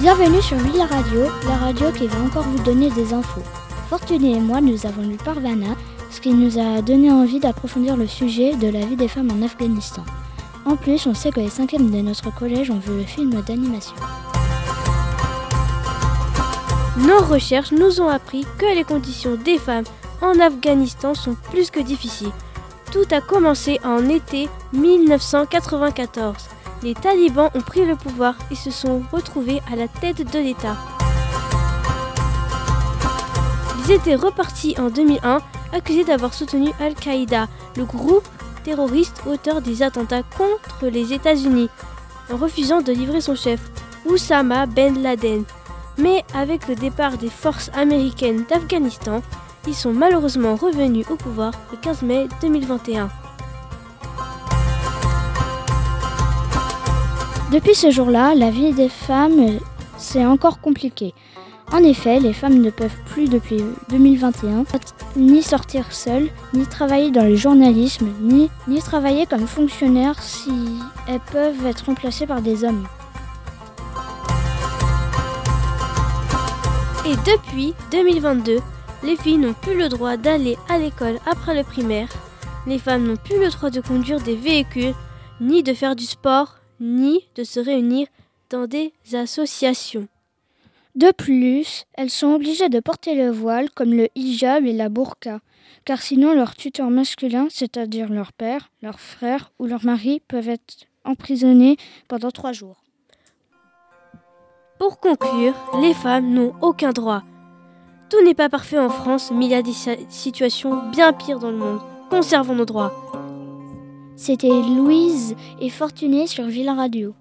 Bienvenue sur Villa Radio, la radio qui va encore vous donner des infos. Fortuné et moi, nous avons lu Parvana, ce qui nous a donné envie d'approfondir le sujet de la vie des femmes en Afghanistan. En plus, on sait que les cinquièmes de notre collège ont vu le film d'animation. Nos recherches nous ont appris que les conditions des femmes en Afghanistan sont plus que difficiles. Tout a commencé en été 1994. Les talibans ont pris le pouvoir et se sont retrouvés à la tête de l'État. Ils étaient repartis en 2001, accusés d'avoir soutenu Al-Qaïda, le groupe terroriste auteur des attentats contre les États-Unis, en refusant de livrer son chef, Oussama Ben Laden. Mais avec le départ des forces américaines d'Afghanistan, ils sont malheureusement revenus au pouvoir le 15 mai 2021. Depuis ce jour-là, la vie des femmes s'est encore compliquée. En effet, les femmes ne peuvent plus depuis 2021 ni sortir seules, ni travailler dans le journalisme, ni, ni travailler comme fonctionnaires si elles peuvent être remplacées par des hommes. Et depuis 2022, les filles n'ont plus le droit d'aller à l'école après le primaire, les femmes n'ont plus le droit de conduire des véhicules, ni de faire du sport, ni de se réunir dans des associations. De plus, elles sont obligées de porter le voile comme le hijab et la burqa, car sinon leur tuteur masculin, c'est-à-dire leur père, leur frère ou leur mari, peuvent être emprisonnés pendant trois jours. Pour conclure, les femmes n'ont aucun droit. Tout n'est pas parfait en France, mais il y a des situations bien pires dans le monde. Conservons nos droits. C'était Louise et Fortuné sur Ville Radio.